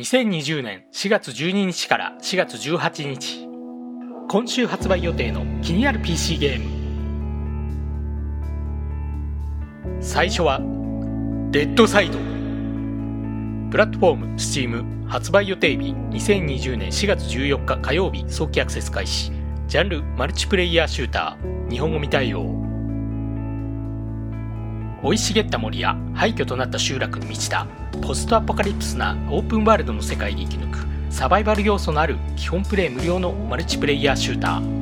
2020年4月12日から4月18日。今週発売予定の気になる PC ゲーム。最初はデッドサイド。プラットフォーム Steam 発売予定日2020年4月14日火曜日早期アクセス開始。ジャンルマルチプレイヤーシューター。日本語未対応。生い茂った森や廃墟となった集落に満ちたポストアポカリプスなオープンワールドの世界で生き抜くサバイバル要素のある基本プレイ無料のマルチプレイヤーシューター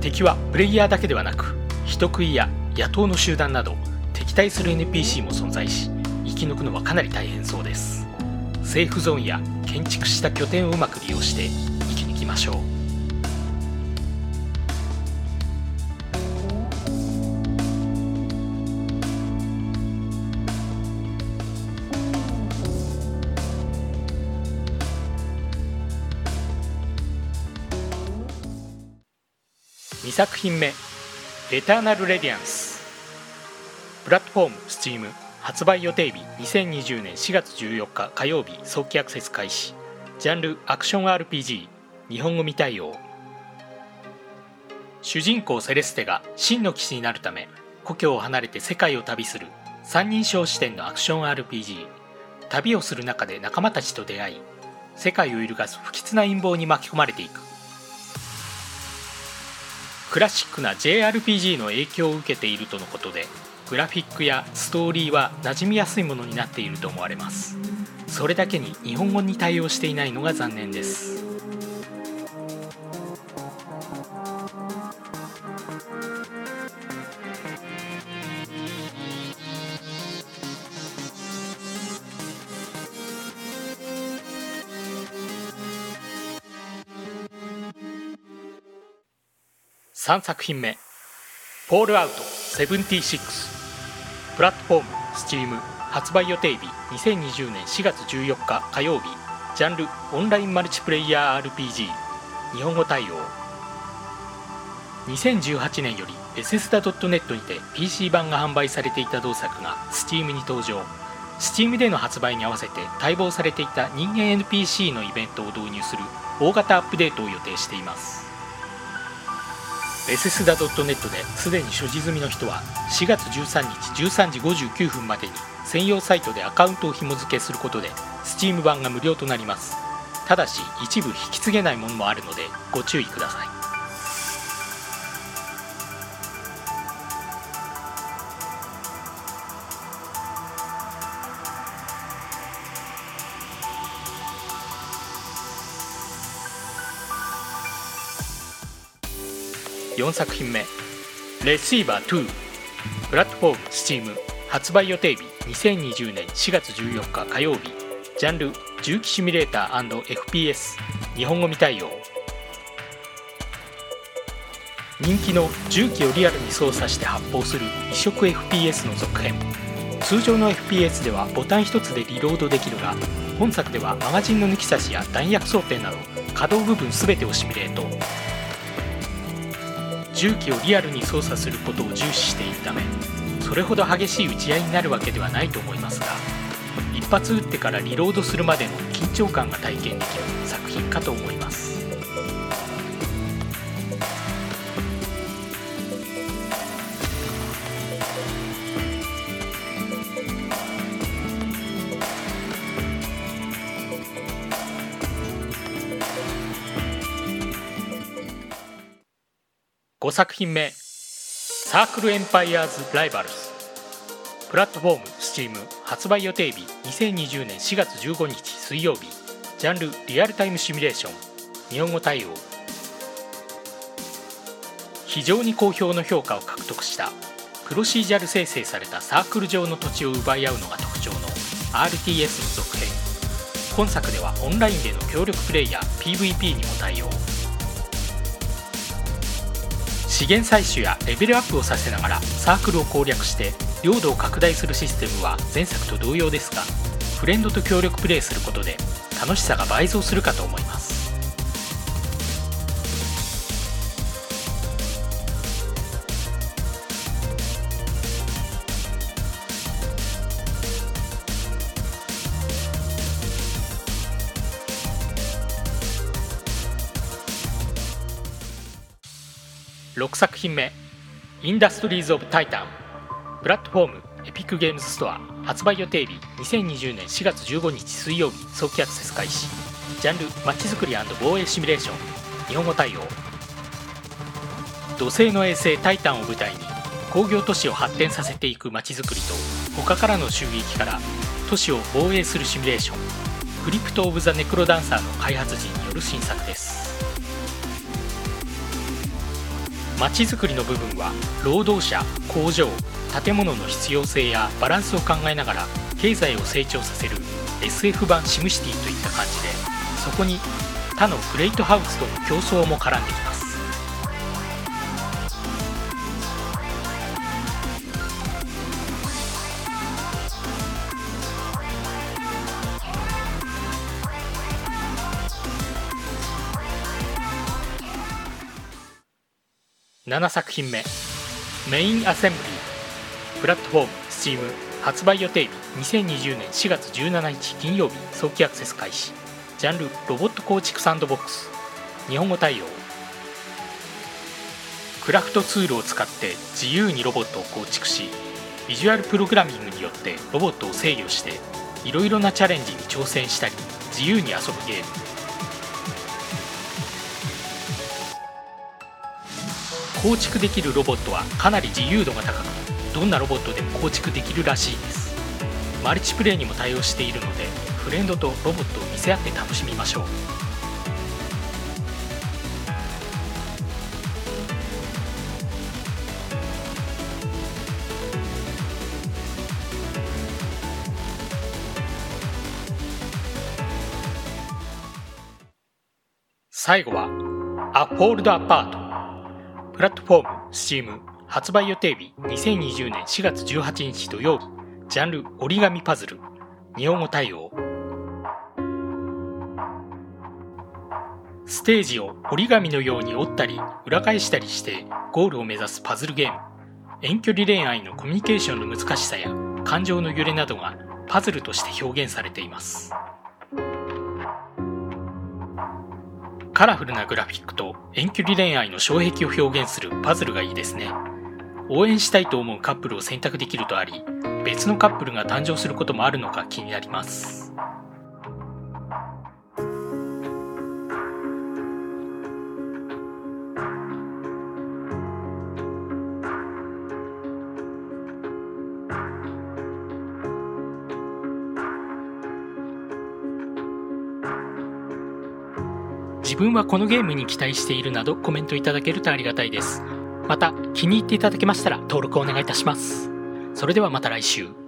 敵はプレイヤーだけではなく人食いや野党の集団など敵対する NPC も存在し生き抜くのはかなり大変そうですセーフゾーンや建築した拠点をうまく利用して生き抜きましょう2作品目「エターナル・レディアンス」プラットフォーム Steam 発売予定日2020年4月14日火曜日早期アクセス開始。ジャンルアクション RPG 日本語未対応。主人公セレステが真の騎士になるため故郷を離れて世界を旅する三人称視点のアクション RPG 旅をする中で仲間たちと出会い世界を揺るがす不吉な陰謀に巻き込まれていく。クラシックな JRPG の影響を受けているとのことでグラフィックやストーリーは馴染みやすいものになっていると思われます。それだけに日本語に対応していないのが残念です。3作品目「フォールアウト76」プラットフォーム Steam 発売予定日2020年4月14日火曜日ジャンルオンラインマルチプレイヤー RPG 日本語対応。2018年よりベセスダ .net にて PC 版が販売されていた同作が Steam に登場。Steam での発売に合わせて待望されていた人間 NPC のイベントを導入する大型アップデートを予定しています。ベセスダ .net ですでに所持済みの人は4月13日13時59分までに専用サイトでアカウントを紐付けすることで Steam 版が無料となります。ただし一部引き継げないものもあるのでご注意ください。4作品目「レシーバー2」プラットフォーム Steam 発売予定日。2020年4月14日火曜日。ジャンル。重機シミュレーター &FPS 日本語未対応。人気の重機をリアルに操作して発砲する。異色 FPS の続編。通常の FPS ではボタン1つでリロードできるが本作ではマガジンの抜き差しや弾薬装填など可動部分全てをシミュレート。重機をリアルに操作することを重視しているためそれほど激しい打ち合いになるわけではないと思いますが一発撃ってからリロードするまでの緊張感が体験できる作品かと思います。5作品目。サークルエンパイアーズ・ライバルズ。プラットフォーム Steam 発売予定日2020年4月15日水曜日。ジャンルリアルタイムシミュレーション。日本語対応。非常に好評の評価を獲得した。プロシージャル生成されたサークル上の土地を奪い合うのが特徴の RTS の続編。今作ではオンラインでの協力プレイや PVP にも対応。資源採取やレベルアップをさせながらサークルを攻略して領土を拡大するシステムは前作と同様ですがフレンドと協力プレイすることで楽しさが倍増するかと思います。6作品目インダストリーズ・オブ・タイタンプラットフォームエピックゲームズストア。発売予定日2020年4月15日水曜日。早期アクセス開始。ジャンルまちづくり防衛シミュレーション。日本語対応。土星の衛星タイタンを舞台に工業都市を発展させていくまちづくりと他からの襲撃から都市を防衛するシミュレーション。クリプト・オブ・ザ・ネクロダンサーの開発陣による新作です。ちづくりの部分は労働者工場建物の必要性やバランスを考えながら経済を成長させる SF 版シムシティといった感じでそこに他のグレートハウスとの競争も絡んできます7作品目。メインアセンブリー。プラットフォーム。Steam 発売予定日。2020年4月17日金曜日。早期アクセス開始。ジャンル。ロボット構築サンドボックス。日本語対応。クラフトツールを使って。自由にロボットを構築し。ビジュアルプログラミングによって。ロボットを制御して。いろいろなチャレンジに挑戦したり。自由に遊ぶゲーム。構築できるロボットはかなり自由度が高くどんなロボットでも構築できるらしいです。マルチプレイにも対応しているのでフレンドとロボットを見せ合って楽しみましょう。最後は「アフォールドアパート」プラットフォーム Steam 発売予定日2020年4月18日土曜日ジャンル折り紙パズル日本語対応。ステージを折り紙のように折ったり裏返したりしてゴールを目指すパズルゲーム。遠距離恋愛のコミュニケーションの難しさや感情の揺れなどがパズルとして表現されています。カラフルなグラフィックと遠距離恋愛の障壁を表現するパズルがいいですね。応援したいと思うカップルを選択できるとあり別のカップルが誕生することもあるのか気になります。自分はこのゲームに期待しているなどコメントいただけるとありがたいです。また気に入っていただけましたら登録お願いいたします。それではまた来週。